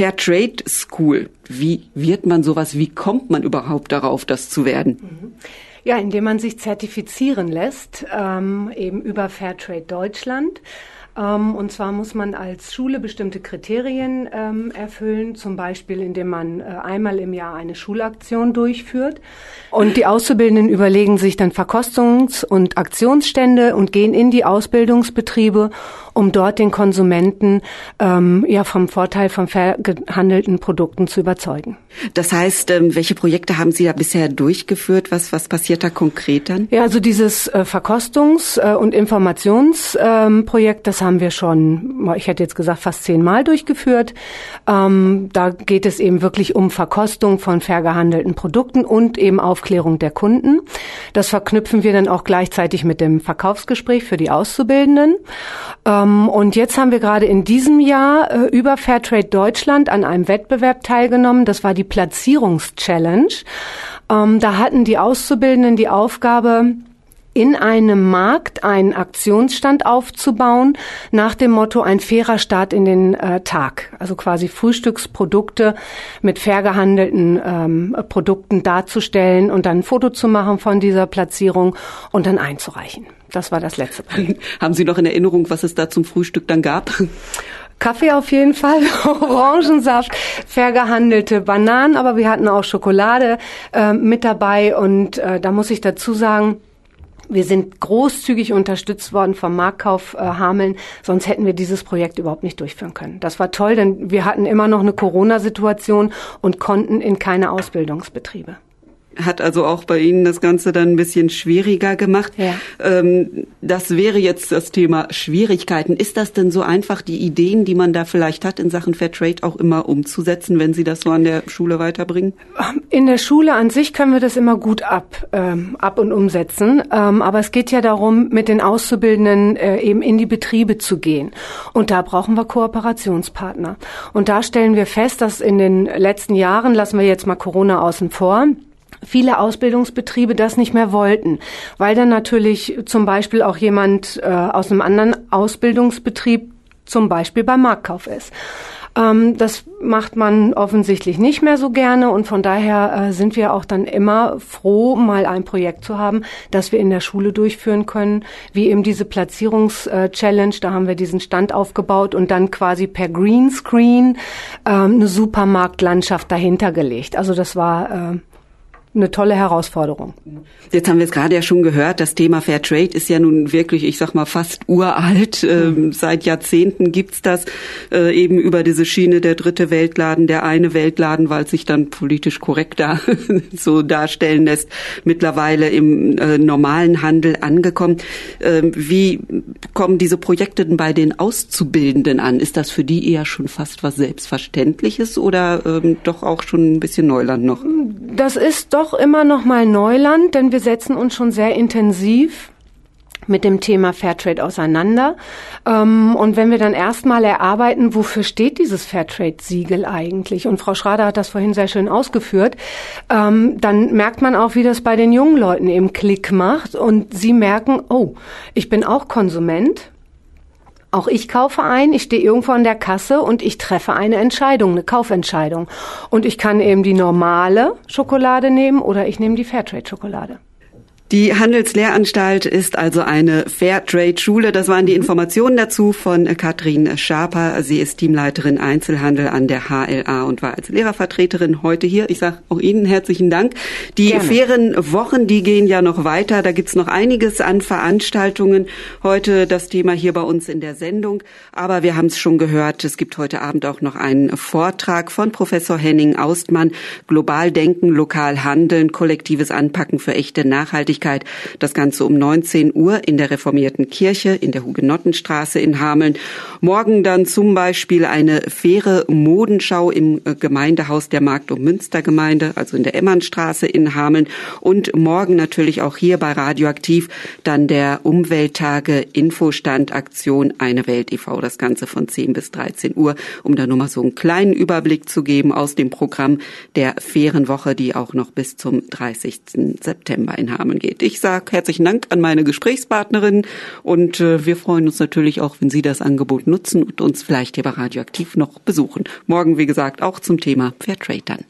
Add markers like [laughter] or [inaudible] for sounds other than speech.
Fair Trade School. Wie wird man sowas? Wie kommt man überhaupt darauf, das zu werden? Mhm. Ja, indem man sich zertifizieren lässt, ähm, eben über Fairtrade Deutschland. Ähm, und zwar muss man als Schule bestimmte Kriterien ähm, erfüllen, zum Beispiel indem man äh, einmal im Jahr eine Schulaktion durchführt. Und die Auszubildenden überlegen sich dann Verkostungs- und Aktionsstände und gehen in die Ausbildungsbetriebe um dort den Konsumenten ähm, ja vom Vorteil von fair gehandelten Produkten zu überzeugen. Das heißt, ähm, welche Projekte haben Sie da bisher durchgeführt? Was, was passiert da konkret dann? Ja, also dieses äh, Verkostungs- äh, und Informationsprojekt, ähm, das haben wir schon, ich hätte jetzt gesagt, fast zehnmal durchgeführt. Ähm, da geht es eben wirklich um Verkostung von fair gehandelten Produkten und eben Aufklärung der Kunden. Das verknüpfen wir dann auch gleichzeitig mit dem Verkaufsgespräch für die Auszubildenden. Ähm, und jetzt haben wir gerade in diesem Jahr äh, über Fairtrade Deutschland an einem Wettbewerb teilgenommen. Das war die Platzierungschallenge. Ähm, da hatten die Auszubildenden die Aufgabe, in einem Markt einen Aktionsstand aufzubauen, nach dem Motto ein fairer Start in den äh, Tag. Also quasi Frühstücksprodukte mit fair gehandelten ähm, Produkten darzustellen und dann ein Foto zu machen von dieser Platzierung und dann einzureichen. Das war das letzte Projekt. [laughs] Haben Sie noch in Erinnerung, was es da zum Frühstück dann gab? Kaffee auf jeden Fall, [laughs] Orangensaft, fair gehandelte Bananen, aber wir hatten auch Schokolade äh, mit dabei und äh, da muss ich dazu sagen, wir sind großzügig unterstützt worden vom Marktkauf äh, Hameln, sonst hätten wir dieses Projekt überhaupt nicht durchführen können. Das war toll, denn wir hatten immer noch eine Corona-Situation und konnten in keine Ausbildungsbetriebe hat also auch bei Ihnen das Ganze dann ein bisschen schwieriger gemacht. Ja. Ähm, das wäre jetzt das Thema Schwierigkeiten. Ist das denn so einfach, die Ideen, die man da vielleicht hat in Sachen Fairtrade auch immer umzusetzen, wenn Sie das so an der Schule weiterbringen? In der Schule an sich können wir das immer gut ab, ähm, ab und umsetzen. Ähm, aber es geht ja darum, mit den Auszubildenden äh, eben in die Betriebe zu gehen. Und da brauchen wir Kooperationspartner. Und da stellen wir fest, dass in den letzten Jahren, lassen wir jetzt mal Corona außen vor, viele Ausbildungsbetriebe das nicht mehr wollten, weil dann natürlich zum Beispiel auch jemand äh, aus einem anderen Ausbildungsbetrieb zum Beispiel beim Marktkauf ist. Ähm, das macht man offensichtlich nicht mehr so gerne und von daher äh, sind wir auch dann immer froh, mal ein Projekt zu haben, das wir in der Schule durchführen können, wie eben diese Platzierungs-Challenge. Da haben wir diesen Stand aufgebaut und dann quasi per Greenscreen ähm, eine Supermarktlandschaft dahinter gelegt. Also das war äh, eine tolle Herausforderung. Jetzt haben wir es gerade ja schon gehört, das Thema Fair Trade ist ja nun wirklich, ich sag mal, fast uralt. Ähm, seit Jahrzehnten gibt's das äh, eben über diese Schiene der dritte Weltladen, der eine Weltladen, weil es sich dann politisch korrekter [laughs] so darstellen lässt, mittlerweile im äh, normalen Handel angekommen. Ähm, wie kommen diese Projekte denn bei den Auszubildenden an? Ist das für die eher schon fast was Selbstverständliches oder ähm, doch auch schon ein bisschen Neuland noch? Das ist doch doch immer noch mal Neuland, denn wir setzen uns schon sehr intensiv mit dem Thema Fairtrade auseinander. Ähm, und wenn wir dann erstmal erarbeiten, wofür steht dieses Fairtrade-Siegel eigentlich? Und Frau Schrader hat das vorhin sehr schön ausgeführt. Ähm, dann merkt man auch, wie das bei den jungen Leuten eben Klick macht und sie merken, oh, ich bin auch Konsument. Auch ich kaufe ein, ich stehe irgendwo an der Kasse und ich treffe eine Entscheidung, eine Kaufentscheidung. Und ich kann eben die normale Schokolade nehmen oder ich nehme die Fairtrade-Schokolade. Die Handelslehranstalt ist also eine Fairtrade-Schule. Das waren die Informationen dazu von Katrin Schaper. Sie ist Teamleiterin Einzelhandel an der HLA und war als Lehrervertreterin heute hier. Ich sage auch Ihnen herzlichen Dank. Die Gerne. fairen Wochen, die gehen ja noch weiter. Da gibt's noch einiges an Veranstaltungen. Heute das Thema hier bei uns in der Sendung. Aber wir haben es schon gehört, es gibt heute Abend auch noch einen Vortrag von Professor Henning Austmann. Global denken, lokal handeln, kollektives Anpacken für echte Nachhaltigkeit. Öffentlichkeit. Das Ganze um 19 Uhr in der reformierten Kirche in der Hugenottenstraße in Hameln. Morgen dann zum Beispiel eine faire Modenschau im äh, Gemeindehaus der Markt- und Münstergemeinde, also in der Emmernstraße in Hameln. Und morgen natürlich auch hier bei Radioaktiv dann der Umwelttage Infostand Aktion Eine Welt e.V. Das Ganze von 10 bis 13 Uhr, um da nur mal so einen kleinen Überblick zu geben aus dem Programm der fairen Woche, die auch noch bis zum 30. September in Hameln geht. Geht. Ich sage herzlichen Dank an meine Gesprächspartnerin und äh, wir freuen uns natürlich auch, wenn Sie das Angebot nutzen und uns vielleicht hier bei Radioaktiv noch besuchen. Morgen, wie gesagt, auch zum Thema Fairtrade dann.